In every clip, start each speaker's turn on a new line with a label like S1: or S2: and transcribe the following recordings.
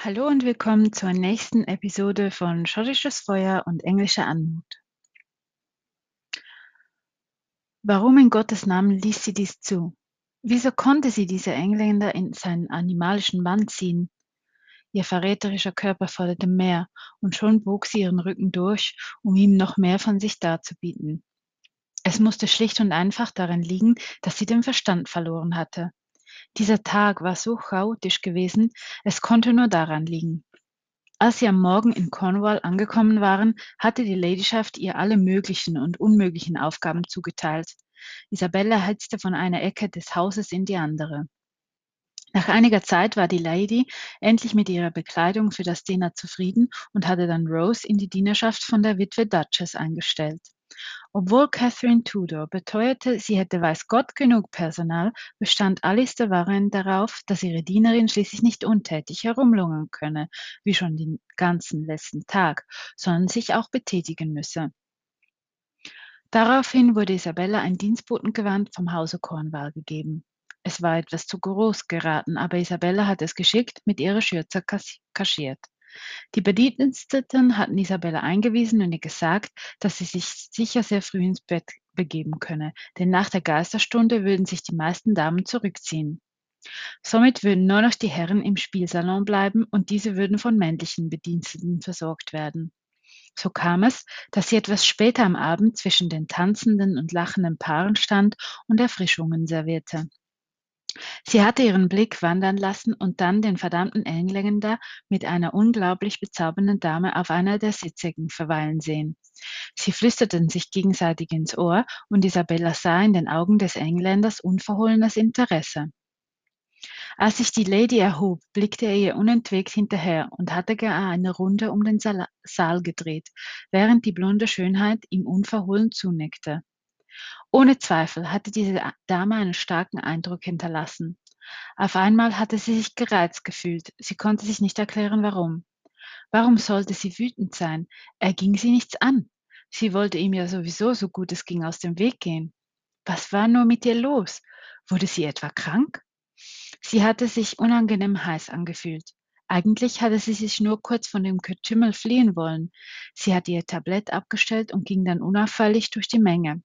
S1: Hallo und willkommen zur nächsten Episode von Schottisches Feuer und englischer Anmut. Warum in Gottes Namen ließ sie dies zu? Wieso konnte sie diese Engländer in seinen animalischen Bann ziehen? Ihr verräterischer Körper forderte mehr, und schon bog sie ihren Rücken durch, um ihm noch mehr von sich darzubieten. Es musste schlicht und einfach darin liegen, dass sie den Verstand verloren hatte. Dieser Tag war so chaotisch gewesen, es konnte nur daran liegen. Als sie am Morgen in Cornwall angekommen waren, hatte die Ladyschaft ihr alle möglichen und unmöglichen Aufgaben zugeteilt. Isabella hetzte von einer Ecke des Hauses in die andere. Nach einiger Zeit war die Lady endlich mit ihrer Bekleidung für das Dinner zufrieden und hatte dann Rose in die Dienerschaft von der Witwe Duchess eingestellt. Obwohl Catherine Tudor beteuerte, sie hätte weiß Gott genug Personal, bestand Alice de Warren darauf, dass ihre Dienerin schließlich nicht untätig herumlungern könne, wie schon den ganzen letzten Tag, sondern sich auch betätigen müsse. Daraufhin wurde Isabella ein Dienstbotengewand vom Hause Cornwall gegeben. Es war etwas zu groß geraten, aber Isabella hatte es geschickt mit ihrer Schürze kaschiert. Die Bediensteten hatten Isabella eingewiesen und ihr gesagt, dass sie sich sicher sehr früh ins Bett begeben könne, denn nach der Geisterstunde würden sich die meisten Damen zurückziehen. Somit würden nur noch die Herren im Spielsalon bleiben und diese würden von männlichen Bediensteten versorgt werden. So kam es, dass sie etwas später am Abend zwischen den tanzenden und lachenden Paaren stand und Erfrischungen servierte. Sie hatte ihren Blick wandern lassen und dann den verdammten Engländer mit einer unglaublich bezaubernden Dame auf einer der Sitzecken verweilen sehen. Sie flüsterten sich gegenseitig ins Ohr und Isabella sah in den Augen des Engländers unverhohlenes Interesse. Als sich die Lady erhob, blickte er ihr unentwegt hinterher und hatte gar eine Runde um den Saal gedreht, während die blonde Schönheit ihm unverhohlen zunickte. Ohne Zweifel hatte diese Dame einen starken Eindruck hinterlassen. Auf einmal hatte sie sich gereizt gefühlt. Sie konnte sich nicht erklären, warum. Warum sollte sie wütend sein? Er ging sie nichts an. Sie wollte ihm ja sowieso so gut es ging aus dem Weg gehen. Was war nur mit ihr los? Wurde sie etwa krank? Sie hatte sich unangenehm heiß angefühlt. Eigentlich hatte sie sich nur kurz von dem Getümmel fliehen wollen. Sie hatte ihr Tablett abgestellt und ging dann unauffällig durch die Menge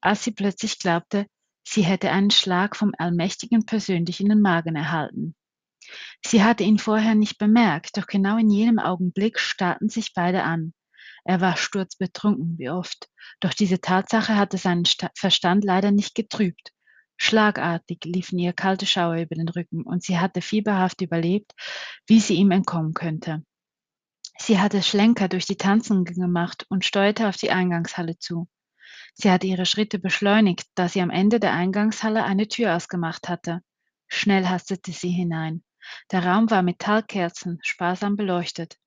S1: als sie plötzlich glaubte, sie hätte einen Schlag vom Allmächtigen persönlich in den Magen erhalten. Sie hatte ihn vorher nicht bemerkt, doch genau in jenem Augenblick starrten sich beide an. Er war sturzbetrunken, wie oft, doch diese Tatsache hatte seinen Verstand leider nicht getrübt. Schlagartig liefen ihr kalte Schauer über den Rücken, und sie hatte fieberhaft überlebt, wie sie ihm entkommen könnte. Sie hatte Schlenker durch die Tanzen gemacht und steuerte auf die Eingangshalle zu. Sie hatte ihre Schritte beschleunigt, da sie am Ende der Eingangshalle eine Tür ausgemacht hatte. Schnell hastete sie hinein. Der Raum war mit Talgkerzen sparsam beleuchtet.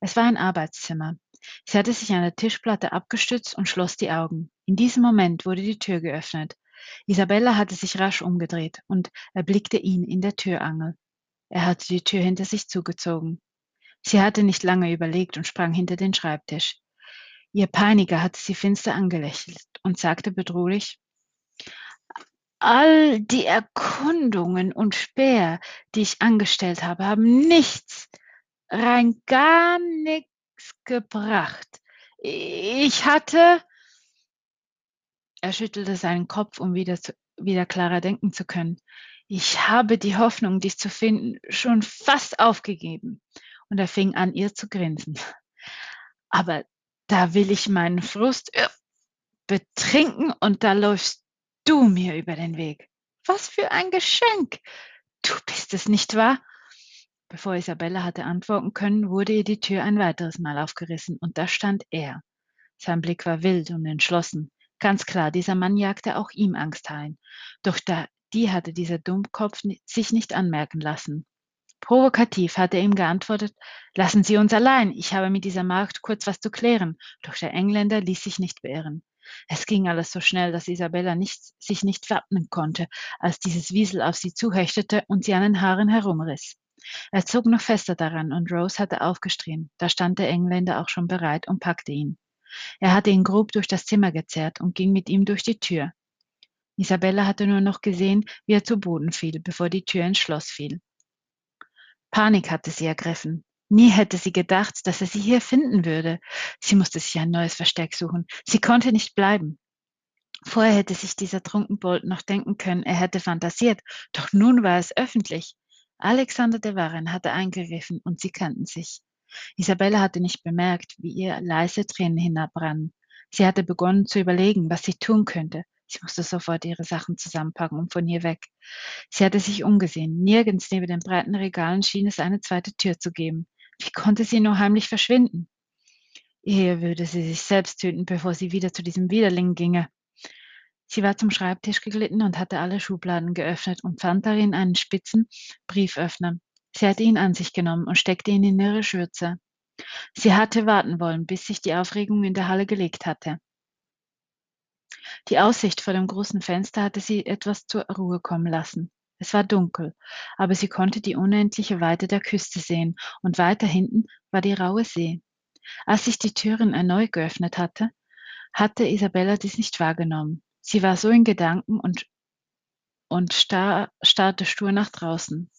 S1: Es war ein Arbeitszimmer. Sie hatte sich an der Tischplatte abgestützt und schloss die Augen. In diesem Moment wurde die Tür geöffnet. Isabella hatte sich rasch umgedreht und erblickte ihn in der Türangel. Er hatte die Tür hinter sich zugezogen. Sie hatte nicht lange überlegt und sprang hinter den Schreibtisch. Ihr Peiniger hatte sie finster angelächelt und sagte bedrohlich, all die Erkundungen und Späher, die ich angestellt habe, haben nichts, rein gar nichts gebracht. Ich hatte, er schüttelte seinen Kopf, um wieder, zu, wieder klarer denken zu können. Ich habe die Hoffnung, dich zu finden, schon fast aufgegeben. Und er fing an, ihr zu grinsen. Aber da will ich meinen Frust äh, betrinken und da läufst du mir über den Weg. Was für ein Geschenk! Du bist es, nicht wahr? Bevor Isabella hatte antworten können, wurde ihr die Tür ein weiteres Mal aufgerissen und da stand er. Sein Blick war wild und entschlossen. Ganz klar, dieser Mann jagte auch ihm Angst ein. Doch da, die hatte dieser Dummkopf sich nicht anmerken lassen. Provokativ hatte er ihm geantwortet, lassen Sie uns allein, ich habe mit dieser Magd kurz was zu klären, doch der Engländer ließ sich nicht beirren. Es ging alles so schnell, dass Isabella nicht, sich nicht wappnen konnte, als dieses Wiesel auf sie zuhechtete und sie an den Haaren herumriss. Er zog noch fester daran und Rose hatte aufgestrien. Da stand der Engländer auch schon bereit und packte ihn. Er hatte ihn grob durch das Zimmer gezerrt und ging mit ihm durch die Tür. Isabella hatte nur noch gesehen, wie er zu Boden fiel, bevor die Tür ins Schloss fiel. Panik hatte sie ergriffen. Nie hätte sie gedacht, dass er sie hier finden würde. Sie musste sich ein neues Versteck suchen. Sie konnte nicht bleiben. Vorher hätte sich dieser Trunkenbold noch denken können, er hätte fantasiert, doch nun war es öffentlich. Alexander de Warren hatte eingegriffen und sie kannten sich. Isabella hatte nicht bemerkt, wie ihr leise Tränen hinabrannen. Sie hatte begonnen zu überlegen, was sie tun könnte. Sie musste sofort ihre Sachen zusammenpacken und von hier weg. Sie hatte sich umgesehen. Nirgends neben den breiten Regalen schien es eine zweite Tür zu geben. Wie konnte sie nur heimlich verschwinden? Eher würde sie sich selbst töten, bevor sie wieder zu diesem Widerling ginge. Sie war zum Schreibtisch geglitten und hatte alle Schubladen geöffnet und fand darin einen spitzen Brieföffner. Sie hatte ihn an sich genommen und steckte ihn in ihre Schürze. Sie hatte warten wollen, bis sich die Aufregung in der Halle gelegt hatte. Die Aussicht vor dem großen Fenster hatte sie etwas zur Ruhe kommen lassen. Es war dunkel, aber sie konnte die unendliche Weite der Küste sehen, und weiter hinten war die raue See. Als sich die Türen erneut geöffnet hatte, hatte Isabella dies nicht wahrgenommen. Sie war so in Gedanken und, und starr, starrte stur nach draußen.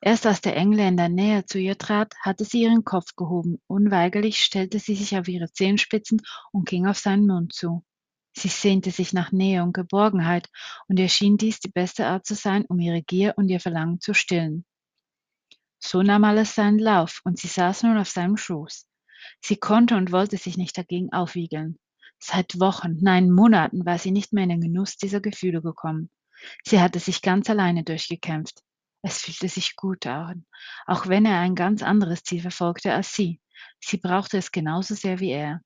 S1: Erst als der Engländer näher zu ihr trat, hatte sie ihren Kopf gehoben. Unweigerlich stellte sie sich auf ihre Zehenspitzen und ging auf seinen Mund zu. Sie sehnte sich nach Nähe und Geborgenheit, und ihr schien dies die beste Art zu sein, um ihre Gier und ihr Verlangen zu stillen. So nahm alles seinen Lauf, und sie saß nun auf seinem Schoß. Sie konnte und wollte sich nicht dagegen aufwiegeln. Seit Wochen, nein Monaten war sie nicht mehr in den Genuss dieser Gefühle gekommen. Sie hatte sich ganz alleine durchgekämpft. Es fühlte sich gut an, auch wenn er ein ganz anderes Ziel verfolgte als sie. Sie brauchte es genauso sehr wie er.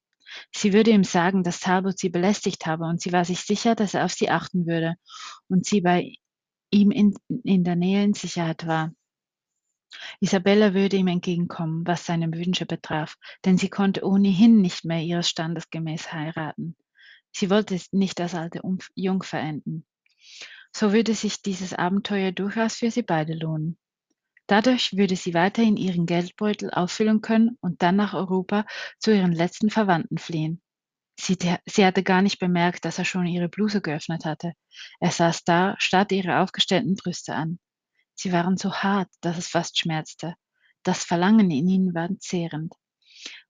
S1: Sie würde ihm sagen, dass Talbot sie belästigt habe, und sie war sich sicher, dass er auf sie achten würde und sie bei ihm in, in der Nähe in Sicherheit war. Isabella würde ihm entgegenkommen, was seine Wünsche betraf, denn sie konnte ohnehin nicht mehr ihres Standes gemäß heiraten. Sie wollte nicht als alte Jungfer enden. So würde sich dieses Abenteuer durchaus für sie beide lohnen. Dadurch würde sie weiterhin ihren Geldbeutel auffüllen können und dann nach Europa zu ihren letzten Verwandten fliehen. Sie, sie, hatte gar nicht bemerkt, dass er schon ihre Bluse geöffnet hatte. Er saß da, starrte ihre aufgestellten Brüste an. Sie waren so hart, dass es fast schmerzte. Das Verlangen in ihnen war zehrend.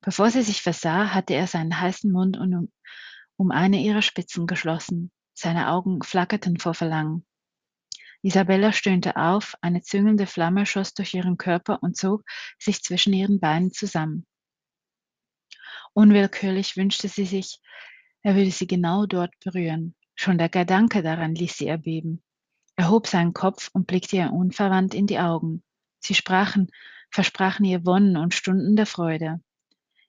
S1: Bevor sie sich versah, hatte er seinen heißen Mund um, um eine ihrer Spitzen geschlossen. Seine Augen flackerten vor Verlangen. Isabella stöhnte auf, eine züngelnde Flamme schoss durch ihren Körper und zog sich zwischen ihren Beinen zusammen. Unwillkürlich wünschte sie sich, er würde sie genau dort berühren. Schon der Gedanke daran ließ sie erbeben. Er hob seinen Kopf und blickte ihr unverwandt in die Augen. Sie sprachen, versprachen ihr Wonnen und Stunden der Freude.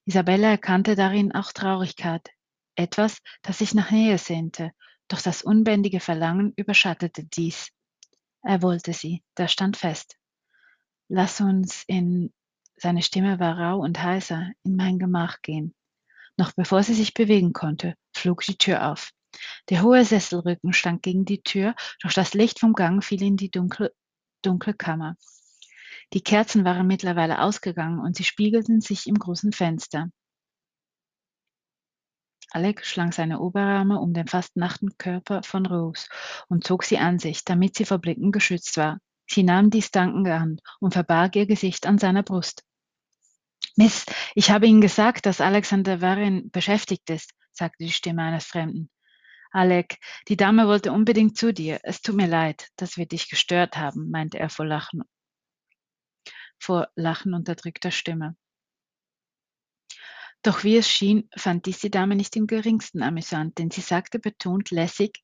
S1: Isabella erkannte darin auch Traurigkeit, etwas, das sich nach Nähe sehnte, doch das unbändige Verlangen überschattete dies. Er wollte sie, das stand fest. Lass uns in, seine Stimme war rau und heiser, in mein Gemach gehen. Noch bevor sie sich bewegen konnte, flog die Tür auf. Der hohe Sesselrücken stand gegen die Tür, doch das Licht vom Gang fiel in die dunkle, dunkle Kammer. Die Kerzen waren mittlerweile ausgegangen und sie spiegelten sich im großen Fenster. Alec schlang seine Oberarme um den fast nackten Körper von Rose und zog sie an sich, damit sie vor Blicken geschützt war. Sie nahm dies dankend an und verbarg ihr Gesicht an seiner Brust. Miss, ich habe Ihnen gesagt, dass Alexander Varin beschäftigt ist, sagte die Stimme eines Fremden. Alec, die Dame wollte unbedingt zu dir. Es tut mir leid, dass wir dich gestört haben, meinte er vor Lachen, vor Lachen unterdrückter Stimme. Doch wie es schien, fand dies die Dame nicht im geringsten amüsant, denn sie sagte betont lässig,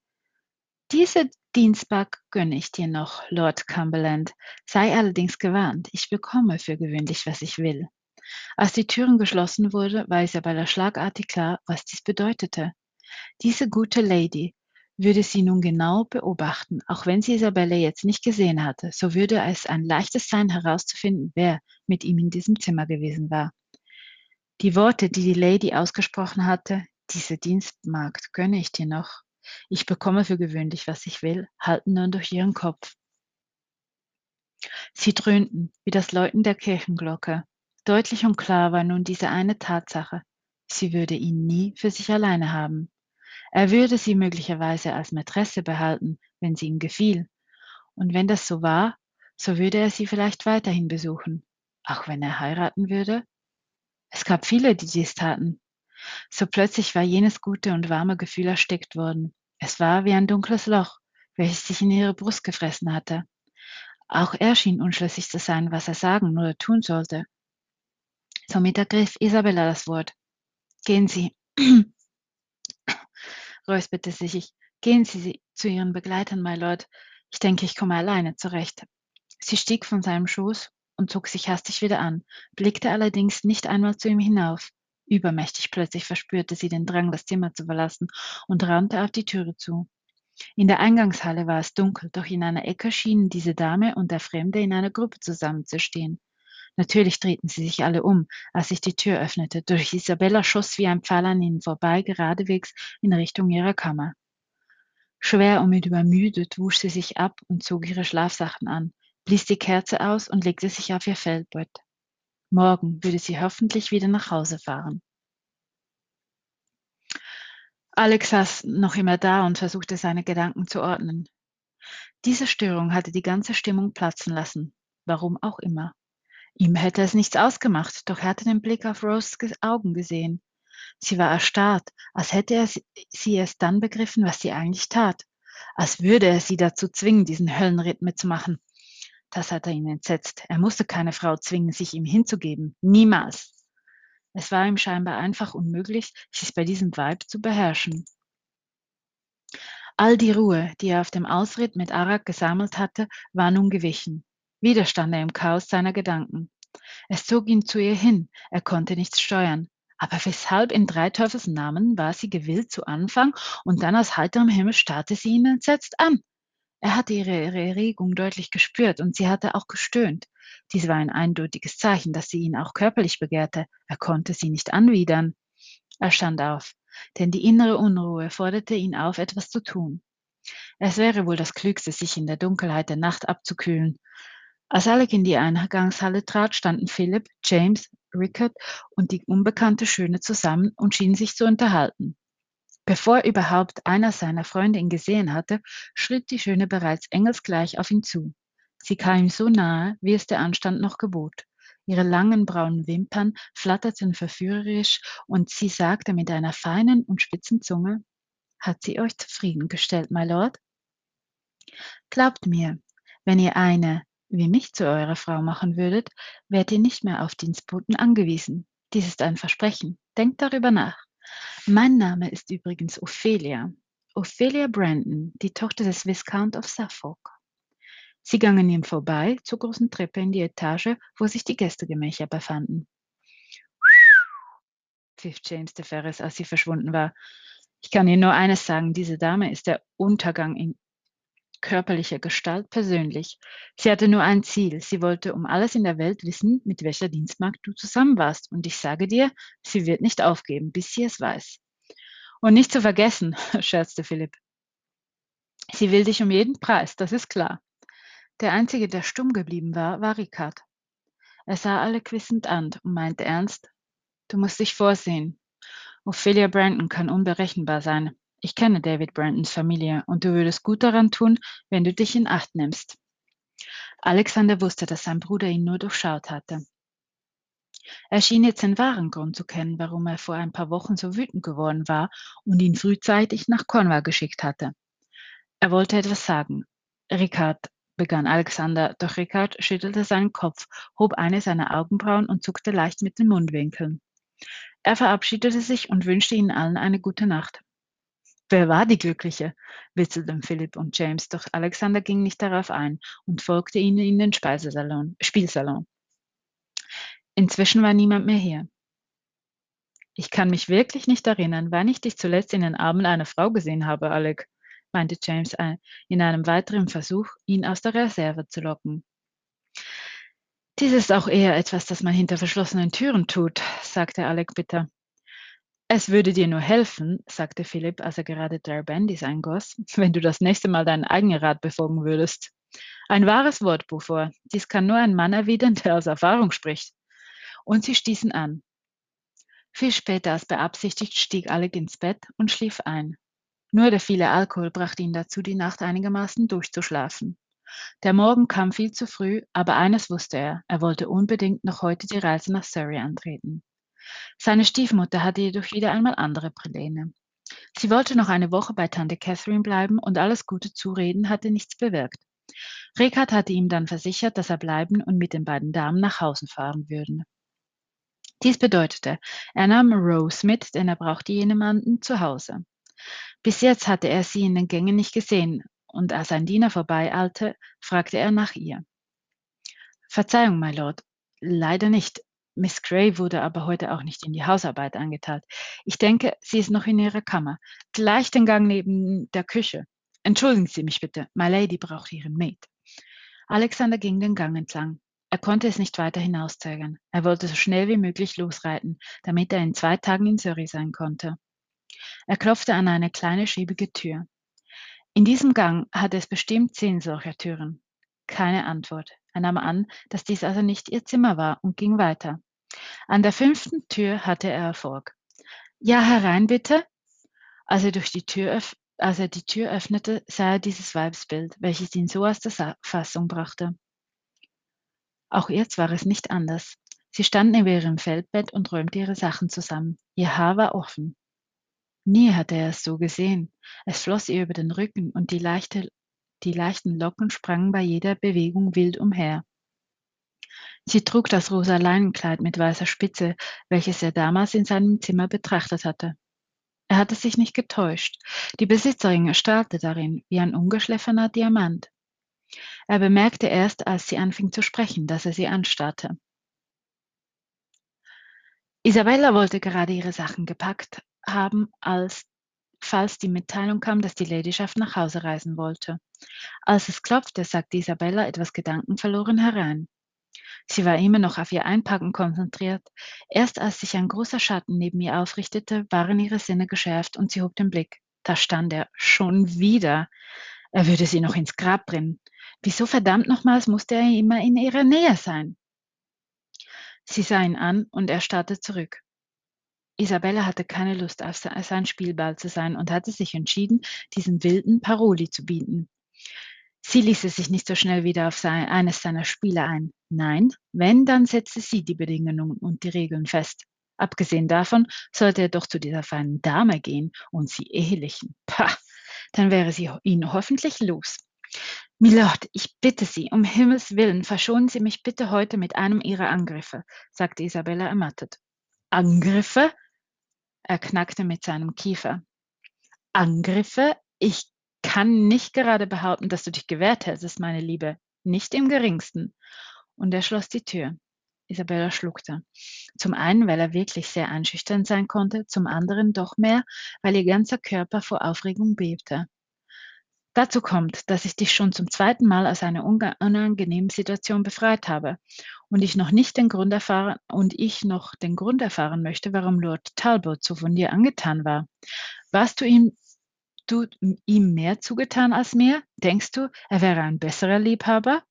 S1: diese Dienstbag gönne ich dir noch, Lord Cumberland. Sei allerdings gewarnt, ich bekomme für gewöhnlich, was ich will. Als die Türen geschlossen wurde, war Isabella schlagartig klar, was dies bedeutete. Diese gute Lady würde sie nun genau beobachten, auch wenn sie Isabella jetzt nicht gesehen hatte, so würde es ein leichtes sein herauszufinden, wer mit ihm in diesem Zimmer gewesen war. Die Worte, die die Lady ausgesprochen hatte, diese Dienstmagd gönne ich dir noch. Ich bekomme für gewöhnlich, was ich will, halten nun durch ihren Kopf. Sie dröhnten wie das Läuten der Kirchenglocke. Deutlich und klar war nun diese eine Tatsache. Sie würde ihn nie für sich alleine haben. Er würde sie möglicherweise als Mätresse behalten, wenn sie ihm gefiel. Und wenn das so war, So würde er sie vielleicht weiterhin besuchen, auch wenn er heiraten würde. Es gab viele, die dies taten. So plötzlich war jenes gute und warme Gefühl erstickt worden. Es war wie ein dunkles Loch, welches sich in ihre Brust gefressen hatte. Auch er schien unschlüssig zu sein, was er sagen oder tun sollte. Somit ergriff Isabella das Wort. Gehen Sie, räusperte sich, gehen Sie zu Ihren Begleitern, my Lord. Ich denke, ich komme alleine zurecht. Sie stieg von seinem Schoß und zog sich hastig wieder an, blickte allerdings nicht einmal zu ihm hinauf. Übermächtig plötzlich verspürte sie den Drang, das Zimmer zu verlassen und rannte auf die Türe zu. In der Eingangshalle war es dunkel, doch in einer Ecke schienen diese Dame und der Fremde in einer Gruppe zusammenzustehen. Natürlich drehten sie sich alle um, als sich die Tür öffnete, Durch Isabella schoss wie ein Pfeil an ihnen vorbei, geradewegs in Richtung ihrer Kammer. Schwer und mit übermüdet wusch sie sich ab und zog ihre Schlafsachen an, blies die Kerze aus und legte sich auf ihr Feldbett. Morgen würde sie hoffentlich wieder nach Hause fahren. Alex saß noch immer da und versuchte seine Gedanken zu ordnen. Diese Störung hatte die ganze Stimmung platzen lassen, warum auch immer. Ihm hätte es nichts ausgemacht, doch er hatte den Blick auf Roses Augen gesehen. Sie war erstarrt, als hätte er sie erst dann begriffen, was sie eigentlich tat, als würde er sie dazu zwingen, diesen Höllenritt mitzumachen. Das hatte ihn entsetzt. Er musste keine Frau zwingen, sich ihm hinzugeben. Niemals. Es war ihm scheinbar einfach unmöglich, sich bei diesem Weib zu beherrschen. All die Ruhe, die er auf dem Ausritt mit Arak gesammelt hatte, war nun gewichen. Wieder stand er im Chaos seiner Gedanken. Es zog ihn zu ihr hin, er konnte nichts steuern. Aber weshalb in drei Teufels Namen war sie gewillt zu Anfang und dann aus heiterem Himmel starrte sie ihn entsetzt an? Er hatte ihre Erregung deutlich gespürt und sie hatte auch gestöhnt. Dies war ein eindeutiges Zeichen, dass sie ihn auch körperlich begehrte. Er konnte sie nicht anwidern. Er stand auf, denn die innere Unruhe forderte ihn auf, etwas zu tun. Es wäre wohl das Klügste, sich in der Dunkelheit der Nacht abzukühlen. Als Alec in die Eingangshalle trat, standen Philip, James, Rickard und die unbekannte Schöne zusammen und schienen sich zu unterhalten. Bevor überhaupt einer seiner Freunde ihn gesehen hatte, schritt die Schöne bereits engelsgleich auf ihn zu. Sie kam ihm so nahe, wie es der Anstand noch gebot. Ihre langen braunen Wimpern flatterten verführerisch und sie sagte mit einer feinen und spitzen Zunge, hat sie euch zufriedengestellt, my Lord? Glaubt mir, wenn ihr eine wie mich zu eurer Frau machen würdet, wärt ihr nicht mehr auf Dienstboten angewiesen. Dies ist ein Versprechen. Denkt darüber nach. Mein Name ist übrigens Ophelia. Ophelia Brandon, die Tochter des Viscount of Suffolk. Sie gingen ihm vorbei zur großen Treppe in die Etage, wo sich die Gästegemächer befanden. pfiff James de Ferris, als sie verschwunden war. Ich kann Ihnen nur eines sagen, diese Dame ist der Untergang in körperlicher Gestalt persönlich. Sie hatte nur ein Ziel. Sie wollte um alles in der Welt wissen, mit welcher Dienstmagd du zusammen warst. Und ich sage dir, sie wird nicht aufgeben, bis sie es weiß. Und nicht zu vergessen, scherzte Philipp. Sie will dich um jeden Preis, das ist klar. Der einzige, der stumm geblieben war, war Ricard. Er sah alle quissend an und meinte ernst, du musst dich vorsehen. Ophelia Brandon kann unberechenbar sein. Ich kenne David Brandons Familie und du würdest gut daran tun, wenn du dich in Acht nimmst. Alexander wusste, dass sein Bruder ihn nur durchschaut hatte. Er schien jetzt den wahren Grund zu kennen, warum er vor ein paar Wochen so wütend geworden war und ihn frühzeitig nach Cornwall geschickt hatte. Er wollte etwas sagen. Ricard, begann Alexander, doch Rickard schüttelte seinen Kopf, hob eine seiner Augenbrauen und zuckte leicht mit den Mundwinkeln. Er verabschiedete sich und wünschte ihnen allen eine gute Nacht. Wer war die Glückliche? witzelten Philipp und James, doch Alexander ging nicht darauf ein und folgte ihnen in den Speisesalon, Spielsalon. Inzwischen war niemand mehr hier. Ich kann mich wirklich nicht erinnern, wann ich dich zuletzt in den Armen einer Frau gesehen habe, Alec meinte James in einem weiteren Versuch, ihn aus der Reserve zu locken. Dies ist auch eher etwas, das man hinter verschlossenen Türen tut, sagte Alec bitter. Es würde dir nur helfen, sagte Philipp, als er gerade Drarbandis eingoss, wenn du das nächste Mal deinen eigenen Rat befolgen würdest. Ein wahres Wort, Buffor. Dies kann nur ein Mann erwidern, der aus Erfahrung spricht. Und sie stießen an. Viel später als beabsichtigt stieg Alec ins Bett und schlief ein. Nur der viele Alkohol brachte ihn dazu, die Nacht einigermaßen durchzuschlafen. Der Morgen kam viel zu früh, aber eines wusste er, er wollte unbedingt noch heute die Reise nach Surrey antreten. Seine Stiefmutter hatte jedoch wieder einmal andere Pläne. Sie wollte noch eine Woche bei Tante Catherine bleiben und alles gute Zureden hatte nichts bewirkt. Rekard hatte ihm dann versichert, dass er bleiben und mit den beiden Damen nach Hause fahren würde. Dies bedeutete, er nahm Rose mit, denn er brauchte jemanden zu Hause. Bis jetzt hatte er sie in den Gängen nicht gesehen, und als ein Diener vorbeieilte, fragte er nach ihr. Verzeihung, my Lord, leider nicht. Miss Gray wurde aber heute auch nicht in die Hausarbeit eingeteilt. Ich denke, sie ist noch in ihrer Kammer, gleich den Gang neben der Küche. Entschuldigen Sie mich bitte, My Lady braucht Ihren Maid. Alexander ging den Gang entlang. Er konnte es nicht weiter hinauszögern. Er wollte so schnell wie möglich losreiten, damit er in zwei Tagen in Surrey sein konnte. Er klopfte an eine kleine schäbige Tür. In diesem Gang hatte es bestimmt zehn solcher Türen. Keine Antwort. Er nahm an, dass dies also nicht ihr Zimmer war und ging weiter. An der fünften Tür hatte er Erfolg. Ja, herein bitte. Als er durch die Tür als er die Tür öffnete, sah er dieses Weibsbild, welches ihn so aus der Fassung brachte. Auch jetzt war es nicht anders. Sie stand neben ihrem Feldbett und räumte ihre Sachen zusammen. Ihr Haar war offen. Nie hatte er es so gesehen. Es floss ihr über den Rücken und die, leichte, die leichten Locken sprangen bei jeder Bewegung wild umher. Sie trug das rosa Leinenkleid mit weißer Spitze, welches er damals in seinem Zimmer betrachtet hatte. Er hatte sich nicht getäuscht. Die Besitzerin erstarrte darin wie ein ungeschliffener Diamant. Er bemerkte erst, als sie anfing zu sprechen, dass er sie anstarrte. Isabella wollte gerade ihre Sachen gepackt haben, als falls die Mitteilung kam, dass die Ladyschaft nach Hause reisen wollte. Als es klopfte, sagte Isabella etwas gedankenverloren herein. Sie war immer noch auf ihr Einpacken konzentriert. Erst als sich ein großer Schatten neben ihr aufrichtete, waren ihre Sinne geschärft und sie hob den Blick. Da stand er schon wieder. Er würde sie noch ins Grab bringen. Wieso verdammt nochmals musste er immer in ihrer Nähe sein? Sie sah ihn an und er starrte zurück. Isabella hatte keine Lust, sein Spielball zu sein und hatte sich entschieden, diesem wilden Paroli zu bieten. Sie ließe sich nicht so schnell wieder auf sein, eines seiner Spiele ein. Nein, wenn, dann setzte sie die Bedingungen und die Regeln fest. Abgesehen davon sollte er doch zu dieser feinen Dame gehen und sie ehelichen. Pah, dann wäre sie ihn hoffentlich los. Milord, ich bitte Sie, um Himmels willen, verschonen Sie mich bitte heute mit einem Ihrer Angriffe, sagte Isabella ermattet. Angriffe? Er knackte mit seinem Kiefer. Angriffe? Ich kann nicht gerade behaupten, dass du dich gewehrt hättest, meine Liebe. Nicht im geringsten. Und er schloss die Tür. Isabella schluckte. Zum einen, weil er wirklich sehr einschüchternd sein konnte, zum anderen doch mehr, weil ihr ganzer Körper vor Aufregung bebte. Dazu kommt, dass ich dich schon zum zweiten Mal aus einer unangenehmen Situation befreit habe und ich noch nicht den Grund erfahren und ich noch den Grund erfahren möchte, warum Lord Talbot so von dir angetan war. Warst du ihm du ihm mehr zugetan als mir? Denkst du, er wäre ein besserer Liebhaber?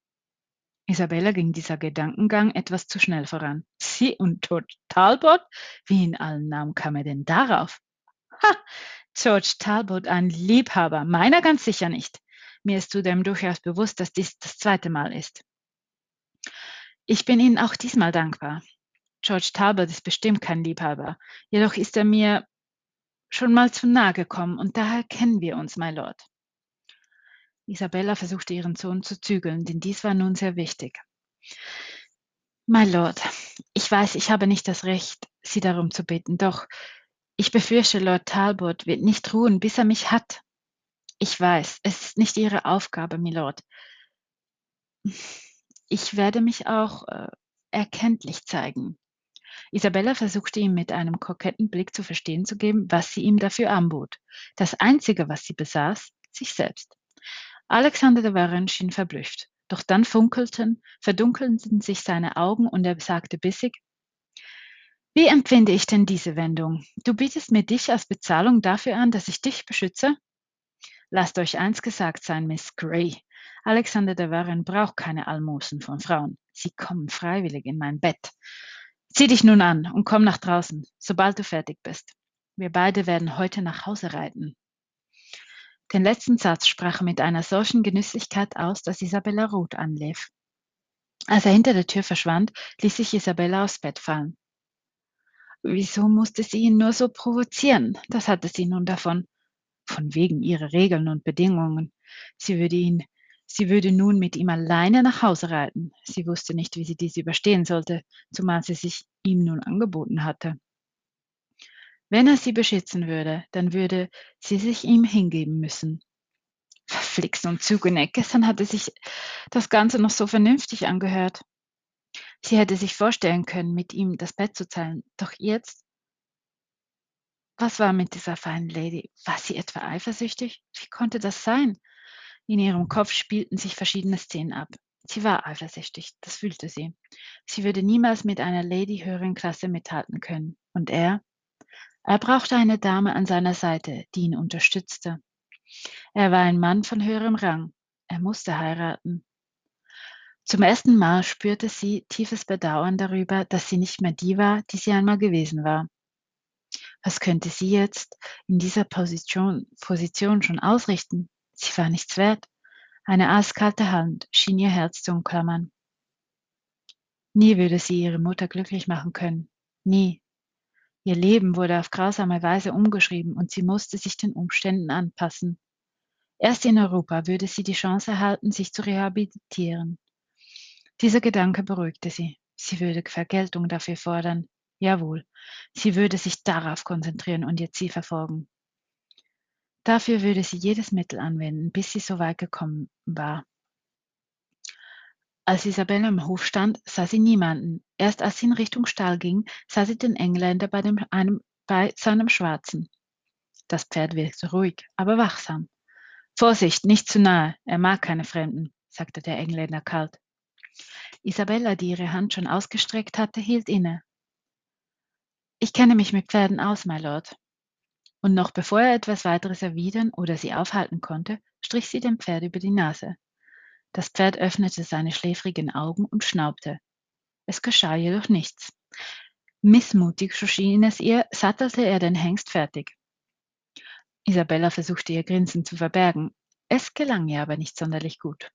S1: Isabella ging dieser Gedankengang etwas zu schnell voran. Sie und George Talbot? Wie in allen Namen kam er denn darauf? Ha! George Talbot ein Liebhaber, meiner ganz sicher nicht. Mir ist zudem durchaus bewusst, dass dies das zweite Mal ist. Ich bin Ihnen auch diesmal dankbar. George Talbot ist bestimmt kein Liebhaber, jedoch ist er mir schon mal zu nahe gekommen und daher kennen wir uns, my Lord. Isabella versuchte ihren Sohn zu zügeln, denn dies war nun sehr wichtig. My Lord, ich weiß, ich habe nicht das Recht, Sie darum zu bitten, doch ich befürchte, Lord Talbot wird nicht ruhen, bis er mich hat. Ich weiß, es ist nicht Ihre Aufgabe, Milord. Ich werde mich auch äh, erkenntlich zeigen. Isabella versuchte ihm mit einem koketten Blick zu verstehen zu geben, was sie ihm dafür anbot. Das Einzige, was sie besaß, sich selbst. Alexander de Warren schien verblüfft. Doch dann funkelten, verdunkelten sich seine Augen und er sagte bissig, wie empfinde ich denn diese Wendung? Du bietest mir dich als Bezahlung dafür an, dass ich dich beschütze? Lasst euch eins gesagt sein, Miss Gray. Alexander de Warren braucht keine Almosen von Frauen. Sie kommen freiwillig in mein Bett. Zieh dich nun an und komm nach draußen, sobald du fertig bist. Wir beide werden heute nach Hause reiten. Den letzten Satz sprach er mit einer solchen Genüsslichkeit aus, dass Isabella rot anlief. Als er hinter der Tür verschwand, ließ sich Isabella aufs Bett fallen. Wieso musste sie ihn nur so provozieren? Das hatte sie nun davon. Von wegen ihrer Regeln und Bedingungen. Sie würde ihn, sie würde nun mit ihm alleine nach Hause reiten. Sie wusste nicht, wie sie dies überstehen sollte, zumal sie sich ihm nun angeboten hatte. Wenn er sie beschützen würde, dann würde sie sich ihm hingeben müssen. Verflixt und zugeneckt. Gestern hatte sich das Ganze noch so vernünftig angehört. Sie hätte sich vorstellen können, mit ihm das Bett zu teilen. Doch jetzt? Was war mit dieser feinen Lady? War sie etwa eifersüchtig? Wie konnte das sein? In ihrem Kopf spielten sich verschiedene Szenen ab. Sie war eifersüchtig, das fühlte sie. Sie würde niemals mit einer Lady höheren Klasse mithalten können. Und er? Er brauchte eine Dame an seiner Seite, die ihn unterstützte. Er war ein Mann von höherem Rang. Er musste heiraten. Zum ersten Mal spürte sie tiefes Bedauern darüber, dass sie nicht mehr die war, die sie einmal gewesen war. Was könnte sie jetzt in dieser Position, Position schon ausrichten? Sie war nichts wert. Eine eiskalte Hand schien ihr Herz zu umklammern. Nie würde sie ihre Mutter glücklich machen können. Nie. Ihr Leben wurde auf grausame Weise umgeschrieben und sie musste sich den Umständen anpassen. Erst in Europa würde sie die Chance erhalten, sich zu rehabilitieren. Dieser Gedanke beruhigte sie. Sie würde Vergeltung dafür fordern. Jawohl, sie würde sich darauf konzentrieren und ihr Ziel verfolgen. Dafür würde sie jedes Mittel anwenden, bis sie so weit gekommen war. Als Isabelle am Hof stand, sah sie niemanden. Erst als sie in Richtung Stall ging, sah sie den Engländer bei, dem, einem, bei seinem Schwarzen. Das Pferd wirkte ruhig, aber wachsam. Vorsicht, nicht zu nahe, er mag keine Fremden, sagte der Engländer kalt. Isabella, die ihre Hand schon ausgestreckt hatte, hielt inne. Ich kenne mich mit Pferden aus, my Lord. Und noch bevor er etwas weiteres erwidern oder sie aufhalten konnte, strich sie dem Pferd über die Nase. Das Pferd öffnete seine schläfrigen Augen und schnaubte. Es geschah jedoch nichts. Missmutig, schien es ihr, sattelte er den Hengst fertig. Isabella versuchte ihr Grinsen zu verbergen. Es gelang ihr aber nicht sonderlich gut.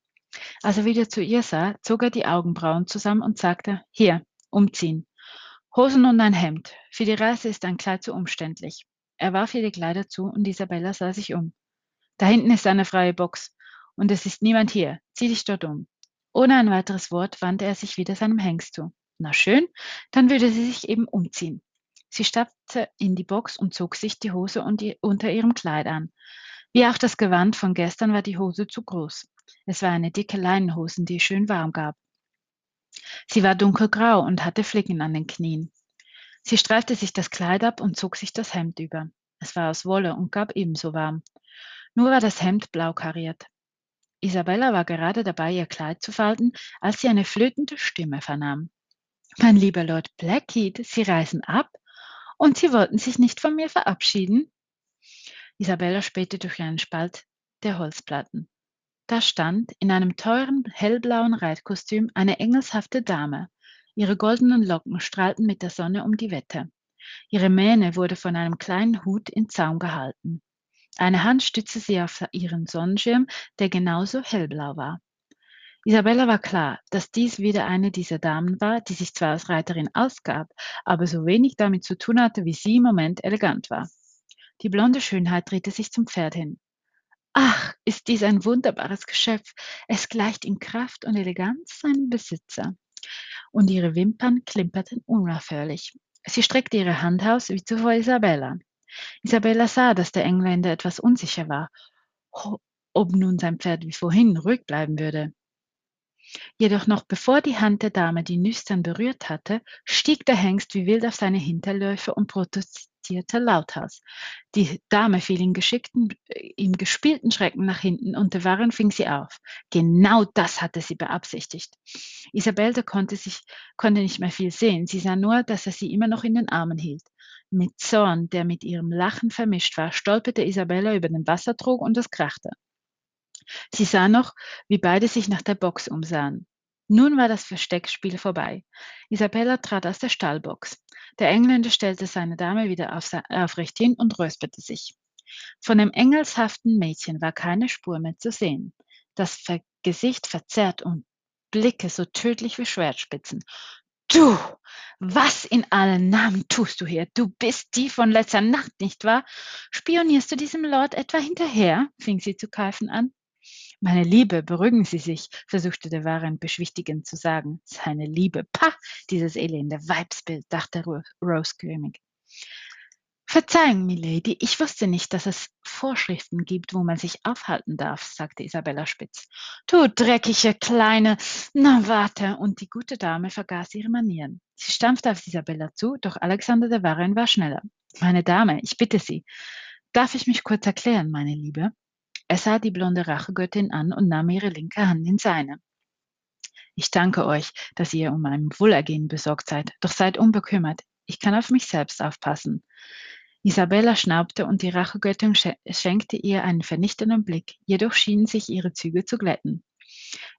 S1: Als er wieder zu ihr sah, zog er die Augenbrauen zusammen und sagte, hier, umziehen. Hosen und ein Hemd. Für die Reise ist ein Kleid zu umständlich. Er warf ihr die Kleider zu und Isabella sah sich um. Da hinten ist eine freie Box und es ist niemand hier. Zieh dich dort um. Ohne ein weiteres Wort wandte er sich wieder seinem Hengst zu. Na schön, dann würde sie sich eben umziehen. Sie stapfte in die Box und zog sich die Hose unter ihrem Kleid an. Wie auch das Gewand von gestern war die Hose zu groß. Es war eine dicke Leinenhose, die schön warm gab. Sie war dunkelgrau und hatte Flicken an den Knien. Sie streifte sich das Kleid ab und zog sich das Hemd über. Es war aus Wolle und gab ebenso warm. Nur war das Hemd blau kariert. Isabella war gerade dabei, ihr Kleid zu falten, als sie eine flötende Stimme vernahm. Mein lieber Lord Blackheath, Sie reisen ab und Sie wollten sich nicht von mir verabschieden? Isabella spähte durch einen Spalt der Holzplatten. Da stand in einem teuren hellblauen Reitkostüm eine engelshafte Dame. Ihre goldenen Locken strahlten mit der Sonne um die Wette. Ihre Mähne wurde von einem kleinen Hut in Zaum gehalten. Eine Hand stützte sie auf ihren Sonnenschirm, der genauso hellblau war. Isabella war klar, dass dies wieder eine dieser Damen war, die sich zwar als Reiterin ausgab, aber so wenig damit zu tun hatte, wie sie im Moment elegant war. Die blonde Schönheit drehte sich zum Pferd hin. Ach, ist dies ein wunderbares Geschöpf. Es gleicht in Kraft und Eleganz seinem Besitzer. Und ihre Wimpern klimperten unaufhörlich. Sie streckte ihre Hand aus, wie zuvor Isabella. Isabella sah, dass der Engländer etwas unsicher war, ob nun sein Pferd wie vorhin ruhig bleiben würde. Jedoch noch bevor die Hand der Dame die Nüstern berührt hatte, stieg der Hengst wie wild auf seine Hinterläufe und protestierte lauthals. Die Dame fiel in geschickten, im gespielten Schrecken nach hinten und der Warren fing sie auf. Genau das hatte sie beabsichtigt. Isabella konnte sich, konnte nicht mehr viel sehen. Sie sah nur, dass er sie immer noch in den Armen hielt. Mit Zorn, der mit ihrem Lachen vermischt war, stolperte Isabella über den Wassertrog und es krachte. Sie sah noch, wie beide sich nach der Box umsahen. Nun war das Versteckspiel vorbei. Isabella trat aus der Stallbox. Der Engländer stellte seine Dame wieder auf, aufrecht hin und räusperte sich. Von dem engelshaften Mädchen war keine Spur mehr zu sehen, das Gesicht verzerrt und Blicke so tödlich wie Schwertspitzen. Du! Was in allen Namen tust du hier? Du bist die von letzter Nacht, nicht wahr? Spionierst du diesem Lord etwa hinterher? fing sie zu keifen an. Meine Liebe, beruhigen Sie sich, versuchte der Waren beschwichtigend zu sagen. Seine Liebe, pah, dieses elende Weibsbild, dachte Rose grimmig. Verzeihung, Milady, ich wusste nicht, dass es Vorschriften gibt, wo man sich aufhalten darf, sagte Isabella spitz. Du dreckige Kleine. Na, warte. Und die gute Dame vergaß ihre Manieren. Sie stampfte auf Isabella zu, doch Alexander de Warren war schneller. Meine Dame, ich bitte Sie. Darf ich mich kurz erklären, meine Liebe? Er sah die blonde Rachegöttin an und nahm ihre linke Hand in seine. Ich danke euch, dass ihr um mein Wohlergehen besorgt seid, doch seid unbekümmert. Ich kann auf mich selbst aufpassen. Isabella schnaubte und die Rachegöttin schenkte ihr einen vernichtenden Blick, jedoch schienen sich ihre Züge zu glätten.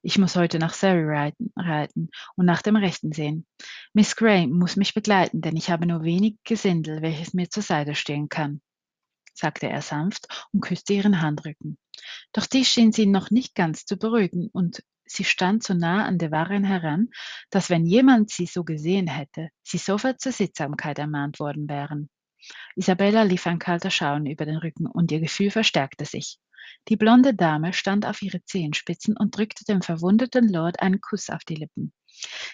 S1: Ich muss heute nach Surrey reiten, reiten und nach dem Rechten sehen. Miss Gray muss mich begleiten, denn ich habe nur wenig Gesindel, welches mir zur Seite stehen kann, sagte er sanft und küsste ihren Handrücken. Doch dies schien sie noch nicht ganz zu beruhigen, und sie stand so nah an der Warin heran, dass wenn jemand sie so gesehen hätte, sie sofort zur Sittsamkeit ermahnt worden wären. Isabella lief ein kalter Schauen über den Rücken und ihr Gefühl verstärkte sich. Die blonde Dame stand auf ihre Zehenspitzen und drückte dem verwundeten Lord einen Kuss auf die Lippen.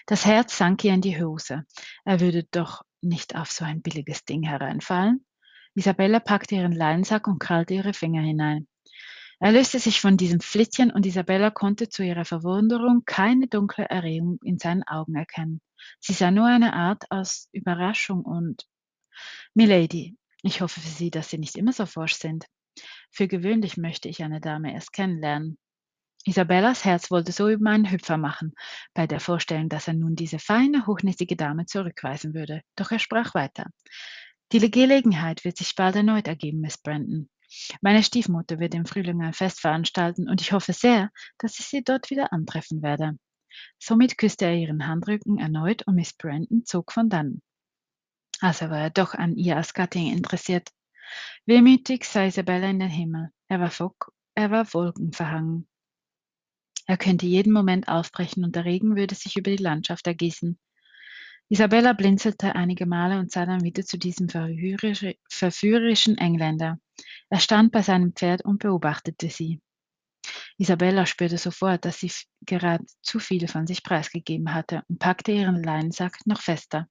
S1: Das Herz sank ihr in die Hose. Er würde doch nicht auf so ein billiges Ding hereinfallen. Isabella packte ihren Leinsack und krallte ihre Finger hinein. Er löste sich von diesem Flittchen und Isabella konnte zu ihrer Verwunderung keine dunkle Erregung in seinen Augen erkennen. Sie sah nur eine Art aus Überraschung und Milady, ich hoffe für Sie, dass Sie nicht immer so forsch sind. Für gewöhnlich möchte ich eine Dame erst kennenlernen. Isabellas Herz wollte so über einen Hüpfer machen, bei der Vorstellung, dass er nun diese feine, hochnäsige Dame zurückweisen würde. Doch er sprach weiter. Die Gelegenheit wird sich bald erneut ergeben, Miss Brandon. Meine Stiefmutter wird im Frühling ein Fest veranstalten und ich hoffe sehr, dass ich sie dort wieder antreffen werde. Somit küsste er ihren Handrücken erneut und Miss Brandon zog von dannen. Also war er doch an ihr als Gattin interessiert. Wehmütig sah Isabella in den Himmel. Er war, Fock, er war wolkenverhangen. Er könnte jeden Moment aufbrechen und der Regen würde sich über die Landschaft ergießen. Isabella blinzelte einige Male und sah dann wieder zu diesem verführerischen Engländer. Er stand bei seinem Pferd und beobachtete sie. Isabella spürte sofort, dass sie gerade zu viel von sich preisgegeben hatte und packte ihren Leinsack noch fester.